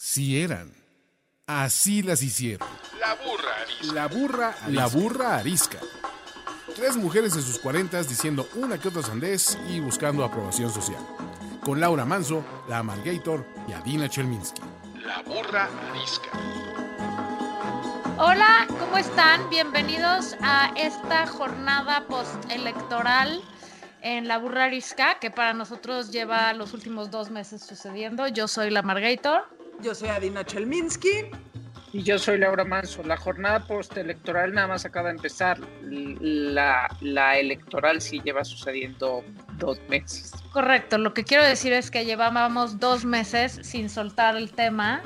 Sí eran. Así las hicieron. La burra arisca. La burra, la burra arisca. Tres mujeres de sus cuarentas diciendo una que otra sandez y buscando aprobación social. Con Laura Manso, la Amalgator y Adina Chelminsky. La burra arisca. Hola, ¿cómo están? Bienvenidos a esta jornada postelectoral en la Burra Arisca, que para nosotros lleva los últimos dos meses sucediendo. Yo soy la Margator. Yo soy Adina Chelminsky. Y yo soy Laura Manso. La jornada postelectoral nada más acaba de empezar. La, la electoral sí lleva sucediendo dos meses. Correcto. Lo que quiero decir es que llevábamos dos meses sin soltar el tema.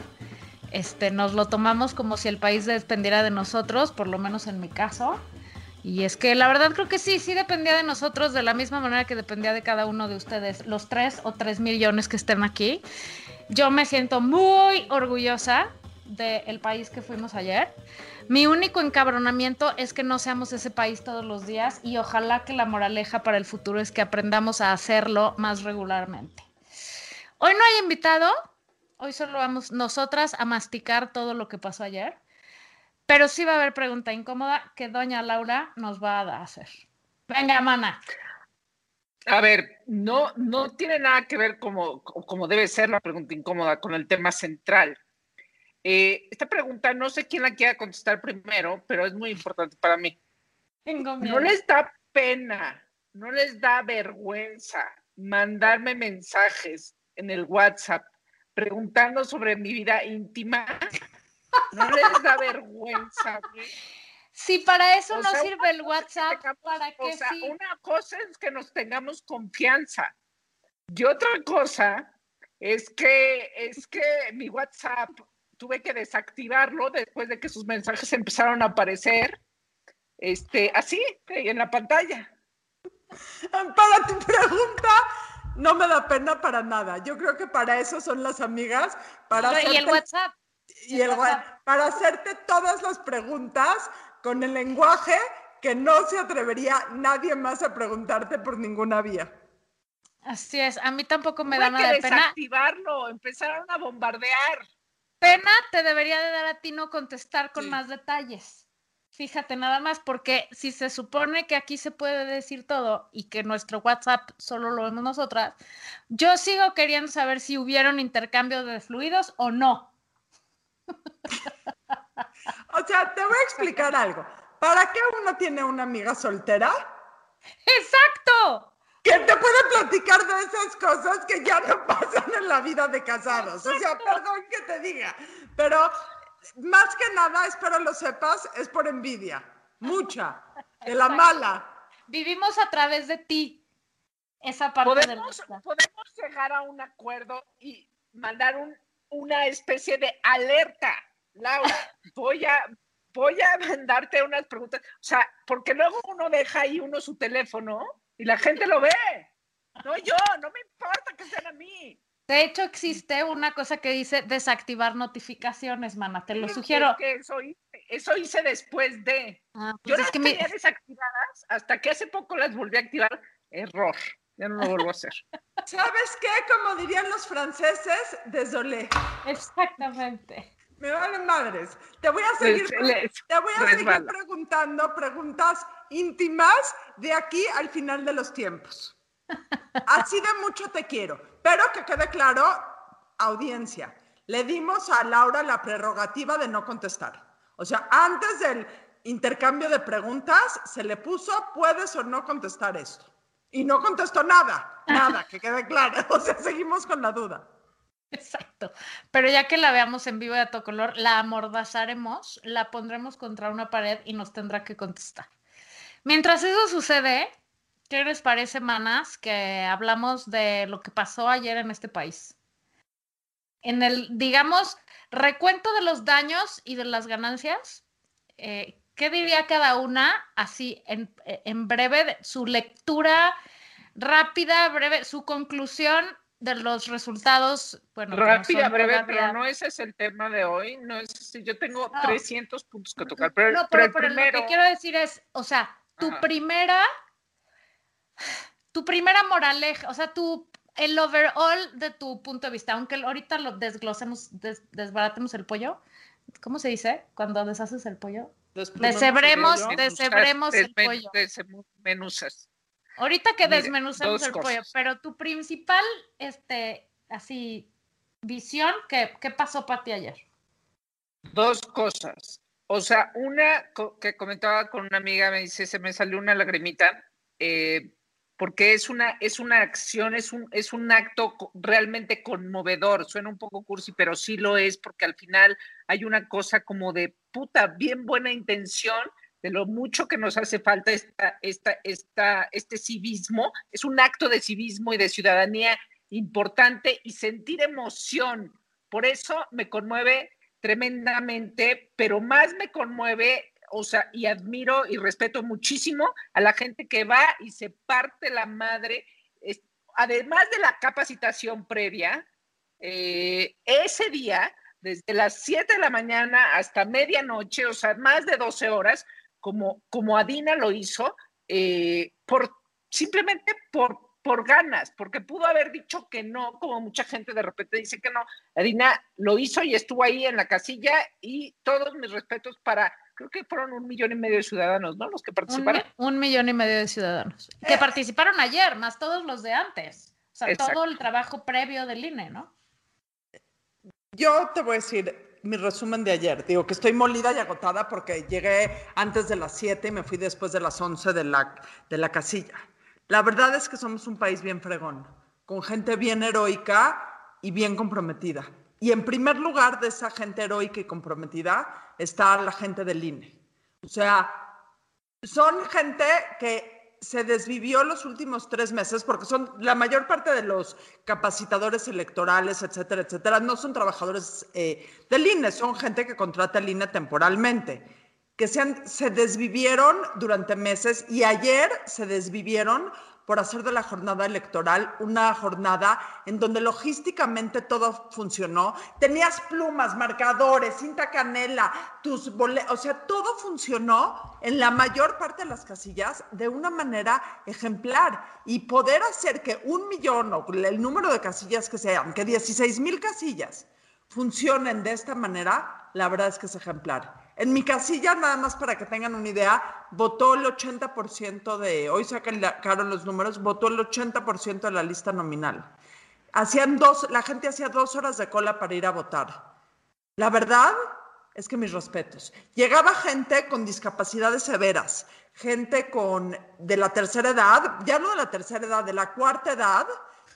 Este, nos lo tomamos como si el país dependiera de nosotros, por lo menos en mi caso. Y es que la verdad creo que sí, sí dependía de nosotros de la misma manera que dependía de cada uno de ustedes, los tres o tres millones que estén aquí. Yo me siento muy orgullosa del país que fuimos ayer. Mi único encabronamiento es que no seamos ese país todos los días y ojalá que la moraleja para el futuro es que aprendamos a hacerlo más regularmente. Hoy no hay invitado, hoy solo vamos nosotras a masticar todo lo que pasó ayer, pero sí va a haber pregunta incómoda que doña Laura nos va a hacer. Venga, mana. A ver, no, no tiene nada que ver como, como debe ser la pregunta incómoda con el tema central. Eh, esta pregunta no sé quién la quiera contestar primero, pero es muy importante para mí. No les da pena, no les da vergüenza mandarme mensajes en el WhatsApp preguntando sobre mi vida íntima. No les da vergüenza. Si para eso no sirve el WhatsApp, ¿para qué sí? Una cosa es que nos tengamos confianza y otra cosa es que es que mi WhatsApp tuve que desactivarlo después de que sus mensajes empezaron a aparecer este así en la pantalla. Para tu pregunta, no me da pena para nada. Yo creo que para eso son las amigas, para y el WhatsApp. Y el, WhatsApp. para hacerte todas las preguntas con el lenguaje que no se atrevería nadie más a preguntarte por ninguna vía. Así es, a mí tampoco me da nada de pena. desactivarlo, empezaron a bombardear. Pena te debería de dar a ti no contestar con más detalles. Fíjate nada más, porque si se supone que aquí se puede decir todo y que nuestro WhatsApp solo lo vemos nosotras, yo sigo queriendo saber si hubieron intercambio de fluidos o no. O sea, te voy a explicar algo. ¿Para qué uno tiene una amiga soltera? ¡Exacto! Que te puede platicar de esas cosas que ya no pasan en la vida de casados. O sea, perdón que te diga, pero más que nada, espero lo sepas, es por envidia. Mucha. De la mala. Vivimos a través de ti. Esa parte ¿Podemos, podemos llegar a un acuerdo y mandar un, una especie de alerta Laura, voy a, voy a mandarte unas preguntas. O sea, porque luego uno deja ahí uno su teléfono y la gente lo ve. No yo, no me importa que sean a mí. De hecho, existe una cosa que dice desactivar notificaciones, mana. Te lo sugiero. eso, hice, eso hice después de. Ah, yo pues las es que tenía me... desactivadas hasta que hace poco las volví a activar. Error. Ya no lo vuelvo a hacer. ¿Sabes qué? Como dirían los franceses, désolé. Exactamente. Me valen madres. Te voy a seguir, te voy a seguir preguntando preguntas íntimas de aquí al final de los tiempos. Así de mucho te quiero. Pero que quede claro, audiencia, le dimos a Laura la prerrogativa de no contestar. O sea, antes del intercambio de preguntas, se le puso, puedes o no contestar esto. Y no contestó nada, nada, que quede claro. O sea, seguimos con la duda. Exacto. Pero ya que la veamos en vivo de a todo color, la amordazaremos, la pondremos contra una pared y nos tendrá que contestar. Mientras eso sucede, ¿qué les parece, manas, que hablamos de lo que pasó ayer en este país? En el, digamos, recuento de los daños y de las ganancias, eh, ¿qué diría cada una así en, en breve, su lectura rápida, breve, su conclusión de los resultados, bueno, rápida, breve, pero no ese es el tema de hoy, no es yo tengo no. 300 puntos que tocar, pero, no, pero, pero, el primero... lo que quiero decir es, o sea, tu Ajá. primera tu primera moraleja, o sea, tu el overall de tu punto de vista, aunque ahorita lo desglosemos, desbaratemos el pollo, ¿cómo se dice? Cuando deshaces el pollo. Deshebremos, deshebremos el pollo. Desmenuzas. Ahorita que desmenuzamos el pollo, pero tu principal, este, así, visión, ¿qué, qué pasó para ti ayer? Dos cosas. O sea, una que comentaba con una amiga, me dice, se me salió una lagrimita, eh, porque es una, es una acción, es un, es un acto realmente conmovedor. Suena un poco cursi, pero sí lo es, porque al final hay una cosa como de puta, bien buena intención, de lo mucho que nos hace falta esta, esta, esta, este civismo. Es un acto de civismo y de ciudadanía importante y sentir emoción. Por eso me conmueve tremendamente, pero más me conmueve, o sea, y admiro y respeto muchísimo a la gente que va y se parte la madre, además de la capacitación previa, eh, ese día, desde las 7 de la mañana hasta medianoche, o sea, más de 12 horas, como, como Adina lo hizo, eh, por, simplemente por por ganas, porque pudo haber dicho que no, como mucha gente de repente dice que no. Adina lo hizo y estuvo ahí en la casilla y todos mis respetos para, creo que fueron un millón y medio de ciudadanos, ¿no? Los que participaron. Un, millón y medio de ciudadanos. Que participaron ayer, más todos los de antes. O sea, todo el trabajo previo del INE, ¿no? Yo te voy a decir mi resumen de ayer. Digo que estoy molida y agotada porque llegué antes de las 7 y me fui después de las 11 de la, de la casilla. La verdad es que somos un país bien fregón, con gente bien heroica y bien comprometida. Y en primer lugar de esa gente heroica y comprometida está la gente del INE. O sea, son gente que se desvivió los últimos tres meses porque son la mayor parte de los capacitadores electorales, etcétera, etcétera, no son trabajadores eh, del INE, son gente que contrata el INE temporalmente que se, se desvivieron durante meses y ayer se desvivieron por hacer de la jornada electoral una jornada en donde logísticamente todo funcionó. Tenías plumas, marcadores, cinta canela, tus boletos, o sea, todo funcionó en la mayor parte de las casillas de una manera ejemplar. Y poder hacer que un millón o el número de casillas que sean, que 16 mil casillas funcionen de esta manera, la verdad es que es ejemplar. En mi casilla, nada más para que tengan una idea, votó el 80% de, hoy sacaron los números, votó el 80% de la lista nominal. Hacían dos, la gente hacía dos horas de cola para ir a votar. La verdad es que mis respetos. Llegaba gente con discapacidades severas, gente con de la tercera edad, ya no de la tercera edad, de la cuarta edad,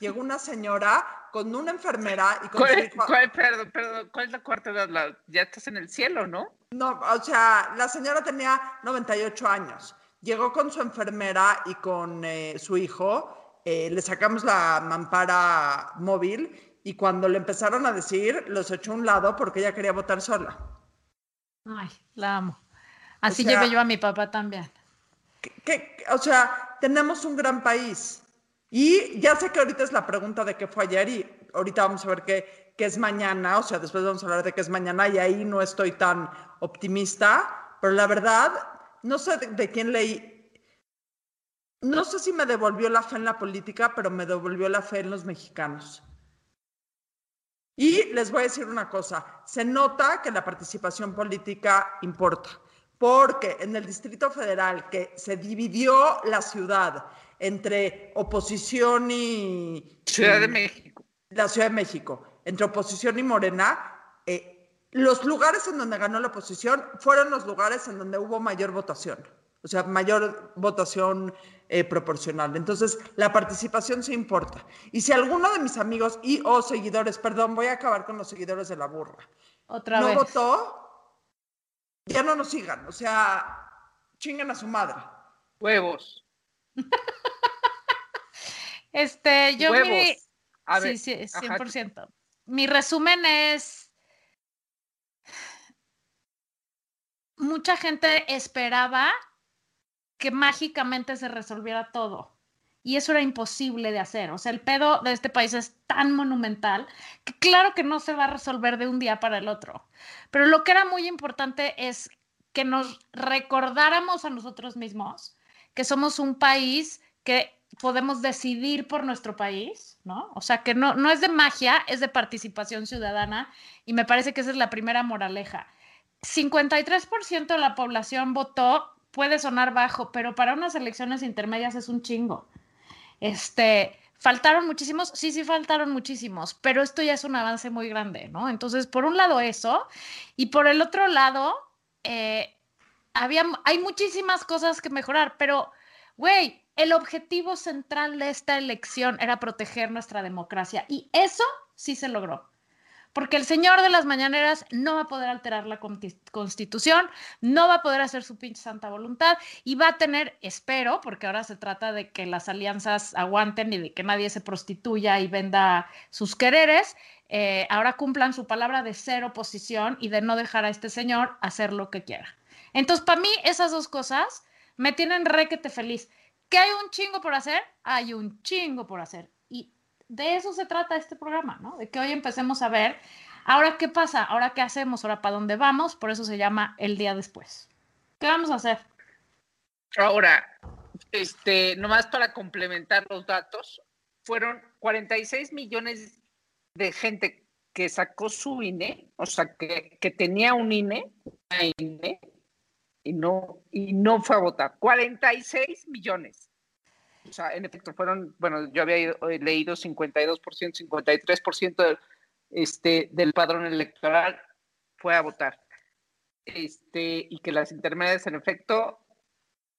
llegó una señora con una enfermera y con ¿Cuál, ¿cuál, perdón, perdón, ¿cuál es la cuarta edad? ya estás en el cielo, ¿no? No, o sea, la señora tenía 98 años. Llegó con su enfermera y con eh, su hijo. Eh, le sacamos la mampara móvil y cuando le empezaron a decir, los echó a un lado porque ella quería votar sola. Ay, la amo. Así llevé yo a mi papá también. o sea, tenemos un gran país y ya sé que ahorita es la pregunta de qué fue ayer y ahorita vamos a ver qué, qué es mañana, o sea, después vamos a hablar de qué es mañana y ahí no estoy tan optimista, pero la verdad, no sé de, quién leí, no sé si me devolvió la fe en la política, pero me devolvió la fe en los mexicanos. Y les voy a decir una cosa, se nota que la participación política importa, porque en el Distrito Federal, que se dividió la ciudad entre oposición y... Ciudad de México. La Ciudad de México, entre oposición y Morena, eh, los lugares en donde ganó la oposición fueron los lugares en donde hubo mayor votación, o sea, mayor votación eh, proporcional. Entonces, la participación se importa. Y si alguno de mis amigos y o seguidores, perdón, voy a acabar con los seguidores de la burra, Otra no votó, ya no nos sigan, o sea, chingan a su madre. Huevos. este, yo mi, sí, sí, 100%. Mi resumen es, mucha gente esperaba que mágicamente se resolviera todo. Y eso era imposible de hacer. O sea, el pedo de este país es tan monumental que claro que no se va a resolver de un día para el otro. Pero lo que era muy importante es que nos recordáramos a nosotros mismos que somos un país que podemos decidir por nuestro país, ¿no? O sea, que no, no es de magia, es de participación ciudadana y me parece que esa es la primera moraleja. 53% de la población votó, puede sonar bajo, pero para unas elecciones intermedias es un chingo. Este, faltaron muchísimos, sí, sí faltaron muchísimos, pero esto ya es un avance muy grande, ¿no? Entonces, por un lado eso, y por el otro lado, eh, había, hay muchísimas cosas que mejorar, pero, güey, el objetivo central de esta elección era proteger nuestra democracia y eso sí se logró. Porque el señor de las mañaneras no va a poder alterar la constitución, no va a poder hacer su pinche santa voluntad y va a tener, espero, porque ahora se trata de que las alianzas aguanten y de que nadie se prostituya y venda sus quereres, eh, ahora cumplan su palabra de ser oposición y de no dejar a este señor hacer lo que quiera. Entonces, para mí, esas dos cosas me tienen requete feliz. ¿Que hay un chingo por hacer? Hay un chingo por hacer. Y de eso se trata este programa, ¿no? De que hoy empecemos a ver, ahora qué pasa, ahora qué hacemos, ahora para dónde vamos, por eso se llama el día después. ¿Qué vamos a hacer? Ahora, este, nomás para complementar los datos, fueron 46 millones de gente que sacó su INE, o sea, que, que tenía un INE, INE, y no, y no fue a votar. 46 millones. O sea, en efecto, fueron, bueno, yo había leído 52%, 53% este, del padrón electoral fue a votar. Este, y que las intermedias, en efecto,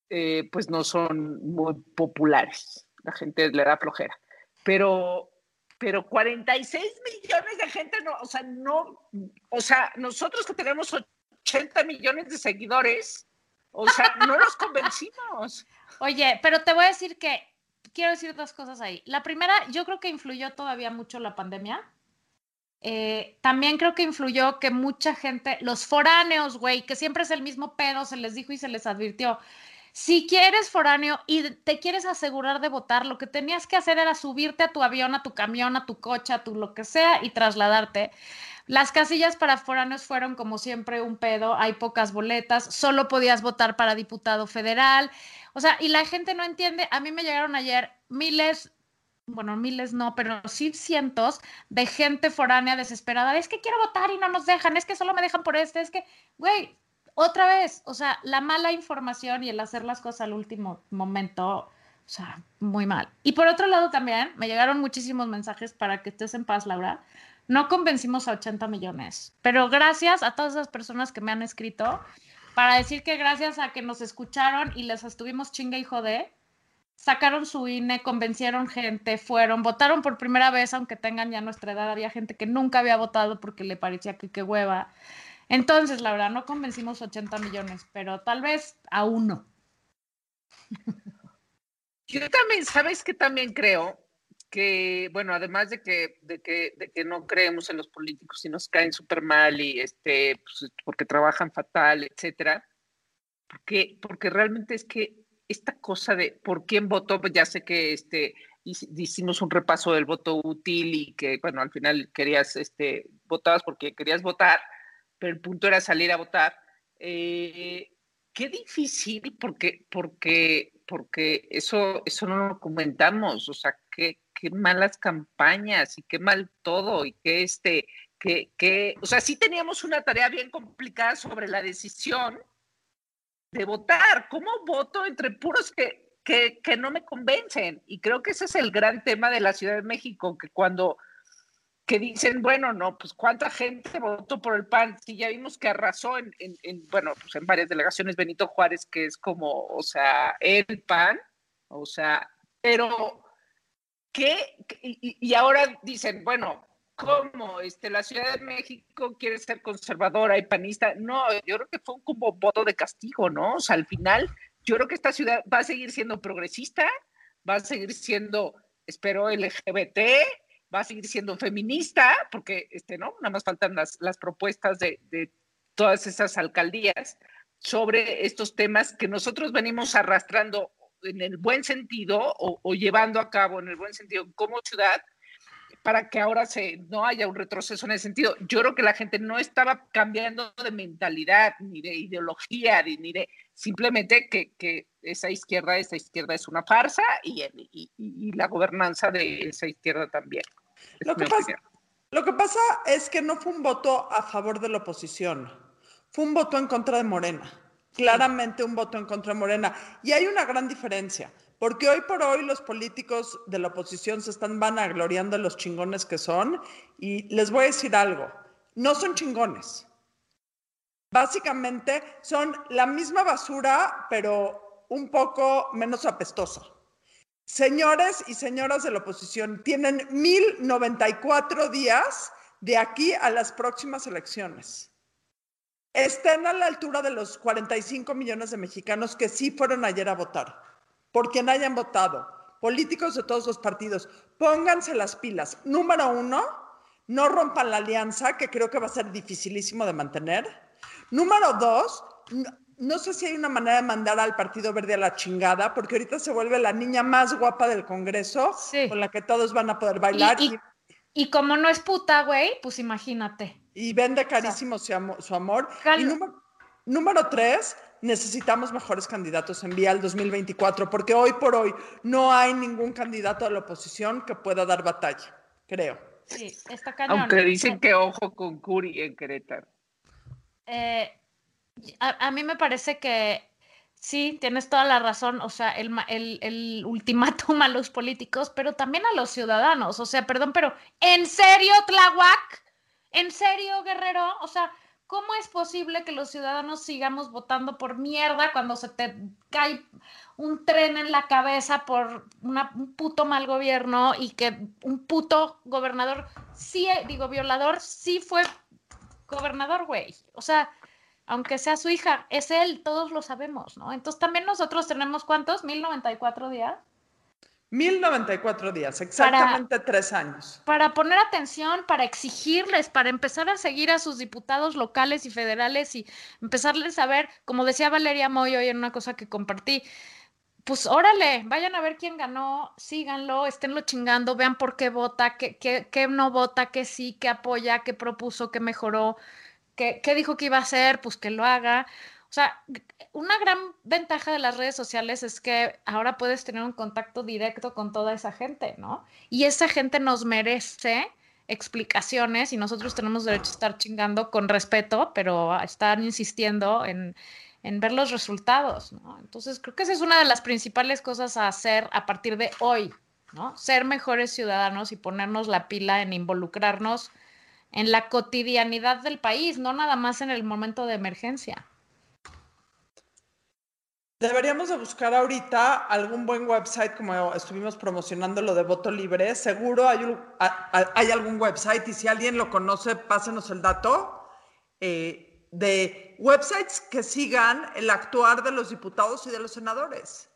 eh, pues no son muy populares. La gente le da flojera. Pero, pero 46 millones de gente, no, o sea, no, o sea, nosotros que tenemos 80 millones de seguidores. O sea, no los convencimos. Oye, pero te voy a decir que quiero decir dos cosas ahí. La primera, yo creo que influyó todavía mucho la pandemia. Eh, también creo que influyó que mucha gente, los foráneos, güey, que siempre es el mismo pedo, se les dijo y se les advirtió. Si quieres foráneo y te quieres asegurar de votar, lo que tenías que hacer era subirte a tu avión, a tu camión, a tu coche, a tu lo que sea y trasladarte. Las casillas para foráneos fueron como siempre un pedo, hay pocas boletas, solo podías votar para diputado federal. O sea, y la gente no entiende, a mí me llegaron ayer miles, bueno, miles no, pero sí cientos de gente foránea desesperada. Es que quiero votar y no nos dejan, es que solo me dejan por este, es que, güey, otra vez, o sea, la mala información y el hacer las cosas al último momento, o sea, muy mal. Y por otro lado también, me llegaron muchísimos mensajes para que estés en paz, Laura no convencimos a 80 millones, pero gracias a todas esas personas que me han escrito para decir que gracias a que nos escucharon y les estuvimos chinga y jode, sacaron su INE, convencieron gente, fueron, votaron por primera vez, aunque tengan ya nuestra edad, había gente que nunca había votado porque le parecía que qué hueva. Entonces, la verdad, no convencimos 80 millones, pero tal vez a uno. Yo también, ¿sabes qué también creo? que, bueno, además de que, de que, de que no creemos en los políticos y nos caen súper mal y este, pues, porque trabajan fatal, etcétera, porque, porque realmente es que esta cosa de por quién votó, pues ya sé que este, hicimos un repaso del voto útil y que, bueno, al final querías, este, votabas porque querías votar, pero el punto era salir a votar. Eh, qué difícil porque, porque, porque eso, eso no lo comentamos, o sea, qué, qué malas campañas y qué mal todo y que este, que, que, o sea, sí teníamos una tarea bien complicada sobre la decisión de votar. ¿Cómo voto entre puros que, que, que no me convencen? Y creo que ese es el gran tema de la Ciudad de México, que cuando que dicen, bueno, no, pues cuánta gente votó por el PAN, si ya vimos que arrasó en, en, en, bueno, pues en varias delegaciones Benito Juárez, que es como, o sea, el PAN, o sea, pero ¿qué? Y, ahora dicen, bueno, ¿cómo? Este, la Ciudad de México quiere ser conservadora y panista. No, yo creo que fue como voto de castigo, ¿no? O sea, al final, yo creo que esta ciudad va a seguir siendo progresista, va a seguir siendo, espero, LGBT, va a seguir siendo feminista, porque, este, ¿no? Nada más faltan las, las propuestas de, de todas esas alcaldías sobre estos temas que nosotros venimos arrastrando en el buen sentido o, llevando a cabo en el buen sentido como ciudad, para que ahora se, no haya un retroceso en ese sentido. Yo creo que la gente no estaba cambiando de mentalidad, ni de ideología, ni de simplemente que, que esa izquierda, esa izquierda es una farsa y, y, y la gobernanza de esa izquierda también. Lo que, pasa, lo que pasa es que no fue un voto a favor de la oposición, fue un voto en contra de Morena, claramente un voto en contra de Morena. Y hay una gran diferencia. Porque hoy por hoy los políticos de la oposición se están vanagloriando de los chingones que son y les voy a decir algo, no son chingones. Básicamente son la misma basura, pero un poco menos apestosa. Señores y señoras de la oposición, tienen 1094 días de aquí a las próximas elecciones. Estén a la altura de los 45 millones de mexicanos que sí fueron ayer a votar por quien hayan votado, políticos de todos los partidos, pónganse las pilas. Número uno, no rompan la alianza, que creo que va a ser dificilísimo de mantener. Número dos, no, sé si hay una manera de mandar al Partido Verde a la chingada, porque ahorita se vuelve la niña más guapa del Congreso, con la que todos van a poder bailar. Y, como no es puta, güey, pues imagínate. Y vende carísimo su, amor. Y número, número tres, necesitamos mejores candidatos en vía al 2024, porque hoy por hoy no hay ningún candidato a la oposición que pueda dar batalla, creo. Sí, está cañón. Aunque dicen que ojo con Curi en Querétaro. Eh, a, mí me parece que sí, tienes toda la razón, o sea, el, el, el ultimátum a los políticos, pero también a los ciudadanos, o sea, perdón, pero ¿en serio, Tlahuac? ¿En serio, Guerrero? O sea, ¿Cómo es posible que los ciudadanos sigamos votando por mierda cuando se te cae un tren en la cabeza por un puto mal gobierno y que un puto gobernador, sí, digo, violador, sí fue gobernador, güey? O sea, aunque sea su hija, es él, todos lo sabemos, ¿no? Entonces también nosotros tenemos cuántos, 1094 días. 1094 días, exactamente tres años. Para poner atención, para exigirles, para empezar a seguir a sus diputados locales y federales y empezarles a ver, como decía Valeria Moy hoy en una cosa que compartí, pues órale, vayan a ver quién ganó, síganlo, esténlo chingando, vean por qué vota, qué, qué, no vota, qué sí, qué apoya, qué propuso, qué mejoró, qué, qué dijo que iba a hacer, pues que lo haga. O sea, una gran ventaja de las redes sociales es que ahora puedes tener un contacto directo con toda esa gente, ¿no? Y esa gente nos merece explicaciones y nosotros tenemos derecho a estar chingando con respeto, pero a estar insistiendo en, en ver los resultados, ¿no? Entonces, creo que esa es una de las principales cosas a hacer a partir de hoy, ¿no? Ser mejores ciudadanos y ponernos la pila en involucrarnos en la cotidianidad del país, no nada más en el momento de emergencia. Deberíamos de buscar ahorita algún buen website, como estuvimos promocionando lo de voto libre. Seguro hay, hay algún website y si alguien lo conoce, pásenos el dato eh, de websites que sigan el actuar de los diputados y de los senadores.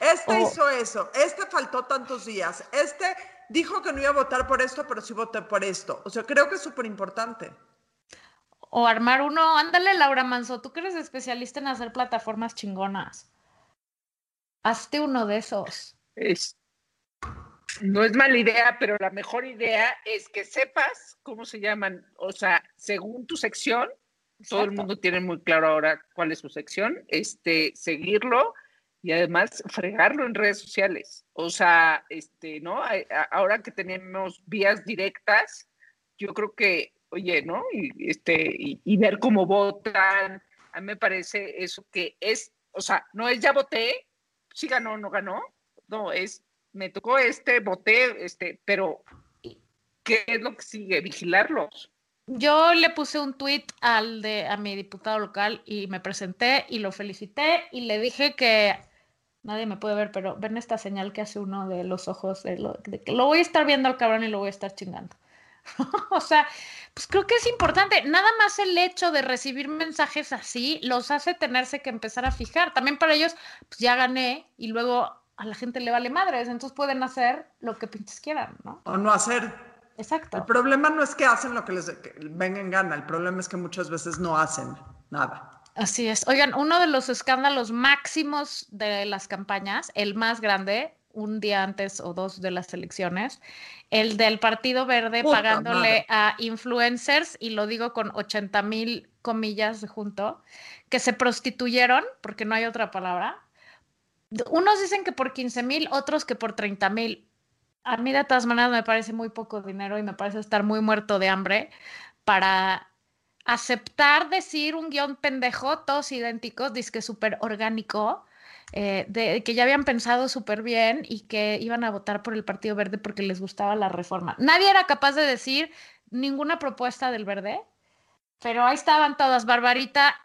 Este oh. hizo eso, este faltó tantos días, este dijo que no iba a votar por esto, pero sí voté por esto. O sea, creo que es súper importante o armar uno. Ándale, Laura Manso, tú que eres especialista en hacer plataformas chingonas. Hazte uno de esos. Es, no es mala idea, pero la mejor idea es que sepas cómo se llaman. O sea, según tu sección, todo el mundo tiene muy claro ahora cuál es su sección, este, seguirlo y además fregarlo en redes sociales. O sea, este, ¿no? Ahora que tenemos vías directas, yo creo que oye, ¿no? Y, este, y, ver cómo votan. A mí me parece eso que es, o sea, no es ya voté, si ganó o no ganó, no, es, me tocó este, voté, este, pero ¿qué es lo que sigue? Vigilarlos. Yo le puse un tweet al de a mi diputado local y me presenté y lo felicité y le dije que nadie me puede ver, pero ven esta señal que hace uno de los ojos de, lo, de que lo voy a estar viendo al cabrón y lo voy a estar chingando. o sea, pues creo que es importante. Nada más el hecho de recibir mensajes así los hace tenerse que empezar a fijar. También para ellos, pues ya gané y luego a la gente le vale madres, entonces pueden hacer lo que pinches quieran, ¿no? O no hacer. Exacto. El problema no es que hacen lo que les venga en gana, el problema es que muchas veces no hacen nada. Así es. Oigan, uno de los escándalos máximos de las campañas, el más grande, un día antes o dos de las elecciones, el del Partido Verde pagándole a influencers, y lo digo con 80 mil comillas junto, que se prostituyeron, porque no hay otra palabra. Unos dicen que por 15 mil, otros que por 30 mil. A mí de todas maneras me parece muy poco dinero y me parece estar muy muerto de hambre para aceptar decir un guion pendejo, todos idénticos, que súper orgánico, eh, de, que ya habían pensado súper bien y que iban a votar por el Partido Verde porque les gustaba la reforma. Nadie era capaz de decir ninguna propuesta del Verde, pero ahí estaban todas. Barbarita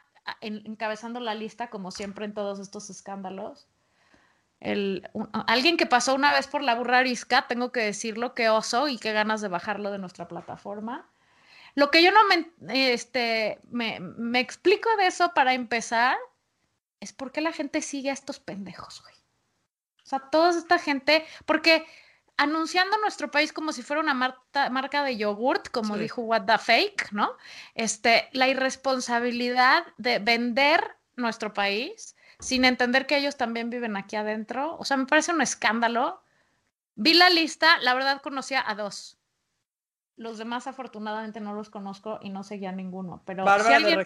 encabezando la lista, como siempre en todos estos escándalos. El, alguien que pasó una vez por la burra arisca, tengo que decirlo, qué oso y qué ganas de bajarlo de nuestra plataforma. Lo que yo no este, me, me explico de eso para empezar es por qué la gente sigue a estos pendejos, güey. O sea, toda esta gente, porque anunciando nuestro país como si fuera una marca de yogurt, como dijo What the Fake, ¿no? Este, la irresponsabilidad de vender nuestro país sin entender que ellos también viven aquí adentro. O sea, me parece un escándalo. Vi la lista, la verdad conocía a dos. Los demás afortunadamente no los conozco y no seguía ninguno. Pero Bárbara,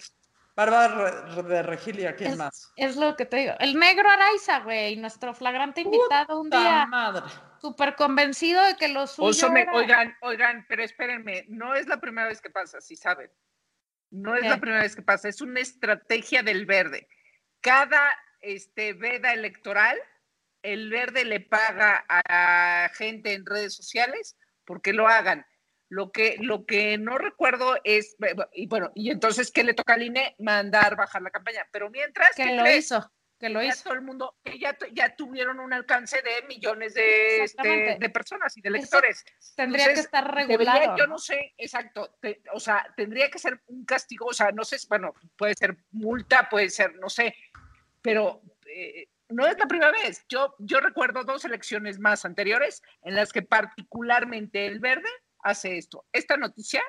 de, de Regilia, ¿quién más? Es lo que te digo. El negro Araiza, güey, nuestro flagrante invitado un día. madre! Súper convencido de que los suyo Oigan, oigan, pero espérenme, no es la primera vez que pasa, si saben. No es la primera vez que pasa, es una estrategia del verde. Cada este, veda electoral, el verde le paga a gente en redes sociales porque lo hagan. Lo que, lo que no recuerdo es, y bueno, y entonces, ¿qué le toca al INE? Mandar bajar la campaña. Pero mientras... Que lo hizo, que lo hizo. Todo el mundo, ya, ya tuvieron un alcance de millones de, este, de personas y de lectores. tendría que estar regulado. yo no sé, exacto, o sea, tendría que ser un castigo, o sea, no sé, bueno, puede ser multa, puede ser, no sé, pero... Eh, no es la primera vez. Yo, yo recuerdo dos elecciones más anteriores en las que particularmente el verde hace esto. Esta noticia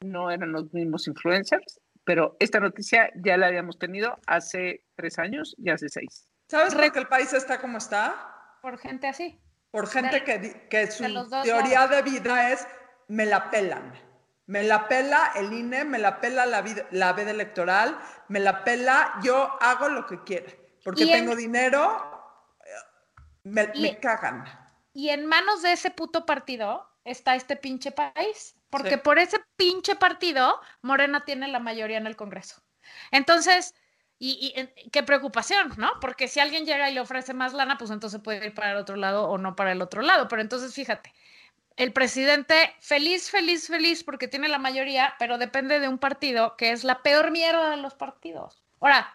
no eran los mismos influencers, pero esta noticia ya la habíamos tenido hace tres años y hace seis. ¿Sabes por qué el país está como está? Por gente así. Por gente que, que su teoría de vida es me la pelan. Me la pela el INE, me la pela la, vida, la veda electoral, me la pela, yo hago lo que quiera. Porque tengo dinero, me, me cagan. Y en manos de ese puto partido, está este pinche país, porque por ese pinche partido Morena tiene la mayoría en el Congreso. Entonces, y, qué preocupación, ¿no? Porque si alguien llega y le ofrece más lana, pues entonces puede ir para el otro lado o no para el otro lado. Pero entonces, fíjate, el presidente feliz, feliz, feliz porque tiene la mayoría, pero depende de un partido que es la peor mierda de los partidos. Ahora,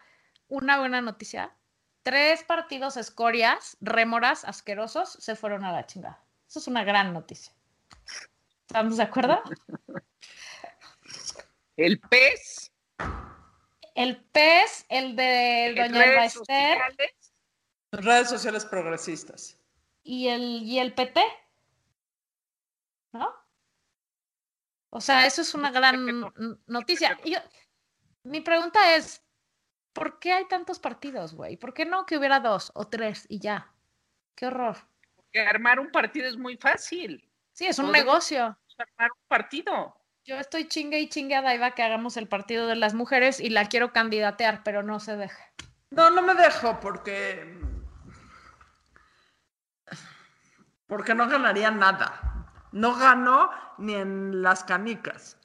una buena noticia. Tres partidos escorias, rémoras, asquerosos, se fueron a la chingada. Eso es una gran noticia. ¿Estamos de acuerdo? El pez. El pez, el de Doña redes sociales. Redes sociales progresistas. Y el, y el PT. ¿No? O sea, eso es una gran noticia. mi pregunta es, ¿por qué hay tantos partidos, güey? ¿Por qué no que hubiera dos o tres y ya? Qué horror. Porque armar un partido es muy fácil. Sí, es un negocio. Armar un partido. Yo estoy chingue y chingue a Daiva que hagamos el partido de las mujeres y la quiero candidatear, pero no se deja. No, no me dejo porque. Porque no ganaría nada. No gano ni en las canicas.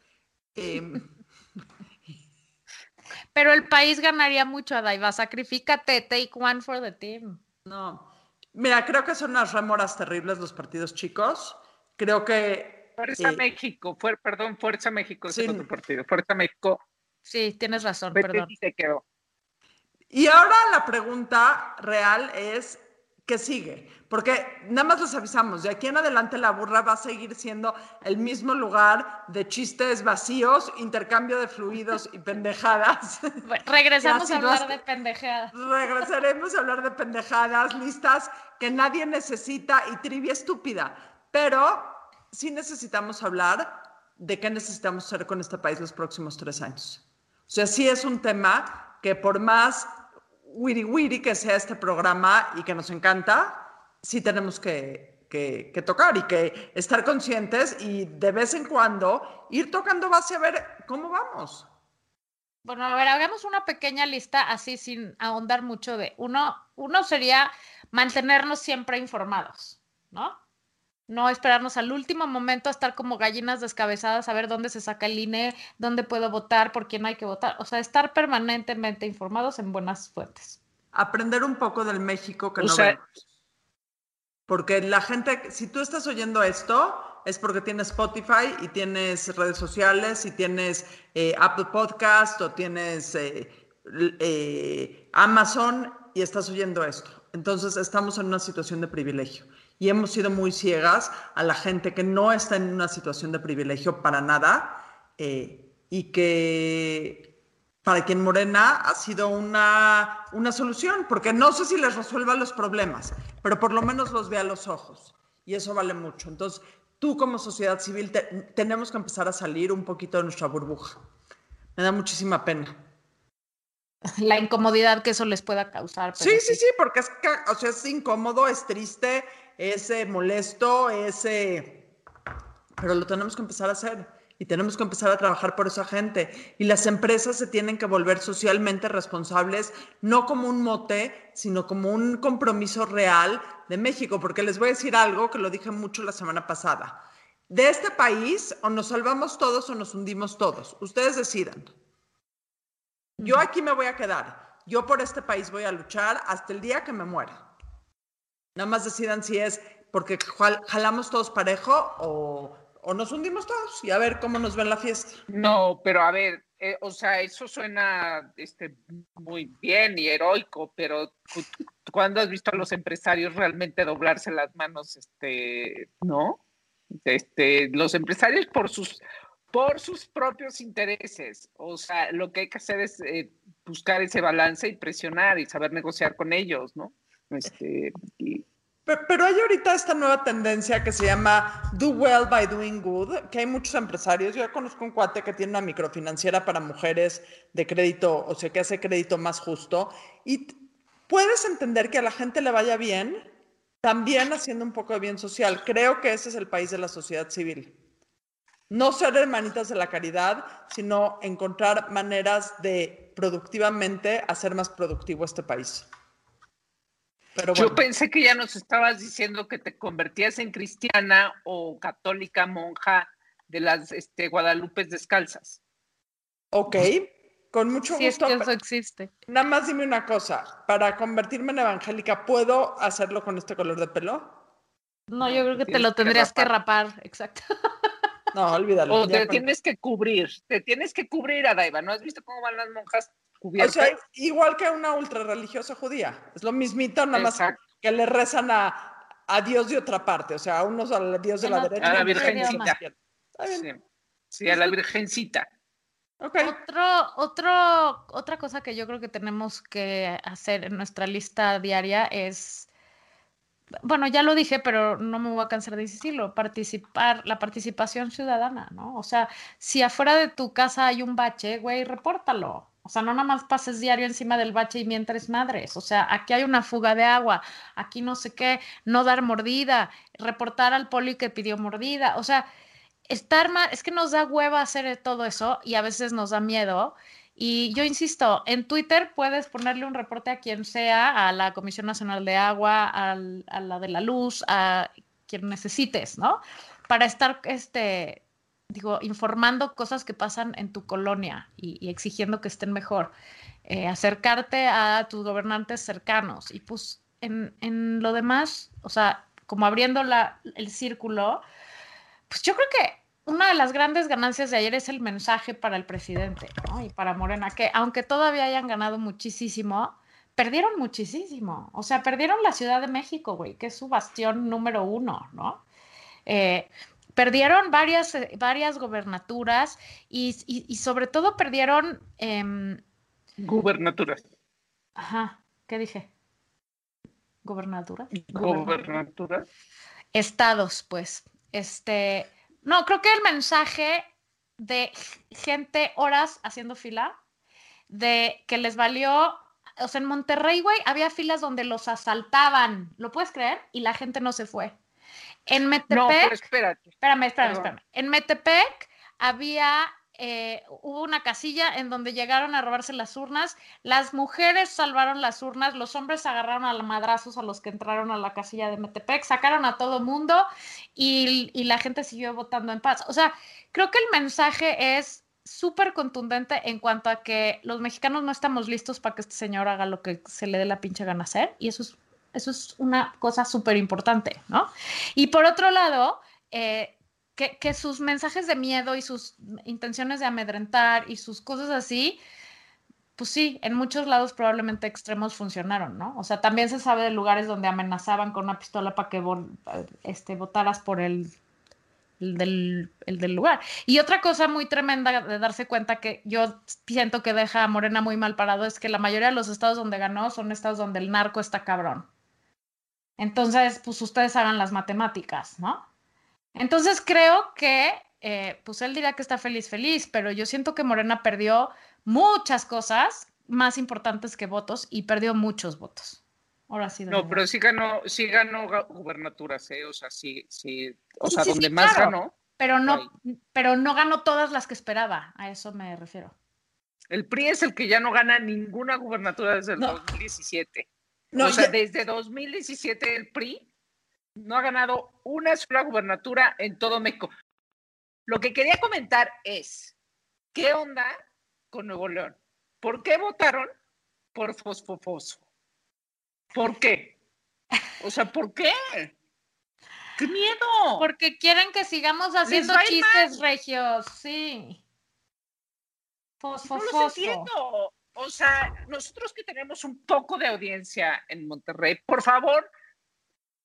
Em, pero el país ganaría mucho, a Daiva. Sacrifícate, take one for the team. No. Mira, creo que son unas remoras terribles los partidos chicos. Creo que... Fuerza eh, México, perdón, Fuerza México es otro partido. Fuerza México. Sí, tienes razón, perdón. Y ahora la pregunta real es, ¿qué sigue? Porque nada más les avisamos, de aquí en adelante la burra va a seguir siendo el mismo lugar de chistes vacíos, intercambio de fluidos y pendejadas. regresamos a hablar de pendejadas. Regresaremos a hablar de pendejadas, listas que nadie necesita y trivia estúpida. Pero sí necesitamos hablar de qué necesitamos hacer con este país los próximos tres años. O sea, sí es un tema que por más wiri wiri que sea este programa y que nos encanta, sí tenemos que, que, tocar y que estar conscientes y de vez en cuando ir tocando base a ver cómo vamos. Bueno, a ver, hagamos una pequeña lista así sin ahondar mucho de uno. Uno sería mantenernos siempre informados, ¿no? No esperarnos al último momento a estar como gallinas descabezadas a ver dónde se saca el INE, dónde puedo votar, por quién hay que votar. O sea, estar permanentemente informados en buenas fuentes. Aprender un poco del México que no vemos. Porque la gente, si tú estás oyendo esto, es porque tienes Spotify y tienes redes sociales y tienes eh, Apple Podcast o tienes eh, eh, Amazon y estás oyendo esto. Entonces estamos en una situación de privilegio y hemos sido muy ciegas a la gente que no está en una situación de privilegio para nada y que para quien Morena ha sido una, una solución, porque no sé si les resuelva los problemas, pero por lo menos los ve a los ojos y eso vale mucho. Entonces, tú como sociedad civil tenemos que empezar a salir un poquito de nuestra burbuja. Me da muchísima pena. La incomodidad que eso les pueda causar. Sí, sí, sí, porque es, o sea, es incómodo, es triste, es eh, molesto, es... Eh, pero lo tenemos que empezar a hacer y tenemos que empezar a trabajar por esa gente. Y las empresas se tienen que volver socialmente responsables, no como un mote, sino como un compromiso real de México, porque les voy a decir algo que lo dije mucho la semana pasada. De este país o nos salvamos todos o nos hundimos todos. Ustedes decidan. Yo aquí me voy a quedar. Yo por este país voy a luchar hasta el día que me muera. Nada más decidan si es porque jalamos todos parejo o, o nos hundimos todos y a ver cómo nos ven la fiesta. No, pero a ver, eh, o sea, eso suena este, muy bien y heroico, pero ¿cuándo has visto a los empresarios realmente doblarse las manos? Este, ¿no? Este, los empresarios por sus, por sus propios intereses. O sea, lo que hay que hacer es eh, buscar ese balance y presionar y saber negociar con ellos, ¿no? Este, pero, hay ahorita esta nueva tendencia que se llama Do Well by Doing Good, que hay muchos empresarios. Yo conozco un cuate que tiene una microfinanciera para mujeres de crédito, o sea, que hace crédito más justo. Y puedes entender que a la gente le vaya bien, también haciendo un poco de bien social. Creo que ese es el país de la sociedad civil. No ser hermanitas de la caridad, sino encontrar maneras de productivamente hacer más productivo este país. Yo pensé que ya nos estabas diciendo que te convertías en cristiana o católica monja de las este, Guadalupes descalzas. Ok, con mucho gusto. Es que eso existe. Nada más dime una cosa, para convertirme en evangélica, ¿puedo hacerlo con este color de pelo? No, yo creo que te lo tendrías que rapar, exacto. No, olvídalo. O te tienes que cubrir, te tienes que cubrir, Adaiva. ¿No has visto cómo van las monjas o sea, igual que una ultra religiosa judía. Es lo mismito, nada más que le rezan a, a, Dios de otra parte. O sea, a unos al Dios de la derecha. A la Virgencita. Sí. a la Virgencita. Okay. Otro, otro, otra cosa que yo creo que tenemos que hacer en nuestra lista diaria es, bueno, ya lo dije, pero no me voy a cansar de decirlo, participar, la participación ciudadana, ¿no? O sea, si afuera de tu casa hay un bache, güey, repórtalo. O sea, no nada más pases diario encima del bache y mientras madres. O sea, aquí hay una fuga de agua, aquí no sé qué, no dar mordida, reportar al poli que pidió mordida. O sea, estar más, es que nos da hueva hacer todo eso y a veces nos da miedo. Y yo insisto, en Twitter puedes ponerle un reporte a quien sea, a la Comisión Nacional de Agua, a la de la Luz, a quien necesites, ¿no? Para estar este, digo, informando cosas que pasan en tu colonia y, exigiendo que estén mejor. Eh, acercarte a tus gobernantes cercanos y pues en, en lo demás, o sea, como abriendo la, el círculo, pues yo creo que una de las grandes ganancias de ayer es el mensaje para el presidente ¿no? y para Morena, que aunque todavía hayan ganado muchísimo, perdieron muchísimo. O sea, perdieron la Ciudad de México, güey, que es su bastión número uno, ¿no? Eh, perdieron varias, eh, varias gobernaturas y, sobre todo perdieron... Eh, gubernaturas. Ajá, ¿qué dije? ¿Gobernaturas? Gobernaturas. Estados, pues. Este, no, creo que el mensaje de gente horas haciendo fila, de que les valió o sea, en Monterrey, güey, había filas donde los asaltaban, ¿lo puedes creer? Y la gente no se fue. En Metepec. No, pero espérate. Espérame, espérame, espérame. En Metepec había eh, hubo una casilla en donde llegaron a robarse las urnas, las mujeres salvaron las urnas, los hombres agarraron a madrazos a los que entraron a la casilla de Metepec, sacaron a todo mundo y, y la gente siguió votando en paz. O sea, creo que el mensaje es súper contundente en cuanto a que los mexicanos no estamos listos para que este señor haga lo que se le dé la pinche gana hacer y eso es, eso es una cosa súper importante, ¿no? Y por otro lado, eh, que, sus mensajes de miedo y sus intenciones de amedrentar y sus cosas así, pues sí, en muchos lados probablemente extremos funcionaron, ¿no? O sea, también se sabe de lugares donde amenazaban con una pistola para que este, votaras por el, el del lugar. Y otra cosa muy tremenda de darse cuenta que yo siento que deja a Morena muy mal parado es que la mayoría de los estados donde ganó son estados donde el narco está cabrón. Entonces, pues ustedes hagan las matemáticas, ¿no? Entonces creo que, eh, pues él dirá que está feliz, feliz, pero yo siento que Morena perdió muchas cosas más importantes que votos y perdió muchos votos. Ahora sí. No, pero sí ganó, sí ganó gubernaturas, ¿eh? O sea, sí, sí, o sea, donde más ganó. Pero no, pero no ganó todas las que esperaba, a eso me refiero. El PRI es el que ya no gana ninguna gubernatura desde el 2017. No, o sea, desde 2017 el PRI no ha ganado una sola gubernatura en todo México. Lo que quería comentar es, ¿qué onda con Nuevo León? ¿Por qué votaron por Fosfofoso? ¿Por qué? O sea, ¿por qué? ¡Qué miedo! Porque quieren que sigamos haciendo chistes regios, sí. Fosfofoso. No O sea, nosotros que tenemos un poco de audiencia en Monterrey, por favor,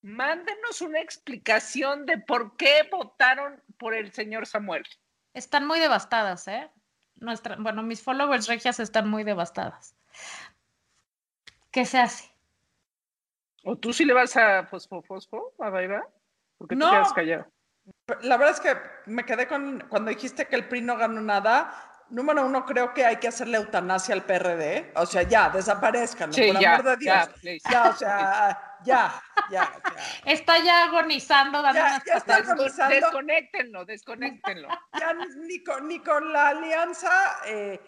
mándenos una explicación de por qué votaron por el señor Samuel. Están muy devastadas, ¿eh? Nuestra, bueno, mis followers regias están muy devastadas. ¿Qué se hace? ¿O tú sí le vas a Fosfo Fosfo, a Baiba? ¿Por qué te quedas callado? La verdad es que me quedé con cuando dijiste que el PRI no ganó nada. Número uno, creo que hay que hacerle eutanasia al PRD. O sea, ya, desaparezcan, por amor de Dios. Ya, o sea, ya, ya, Está ya agonizando, dando ya, ya está agonizando. Desconéctenlo, desconéctenlo. Ya ni con, ni con la alianza. Eh,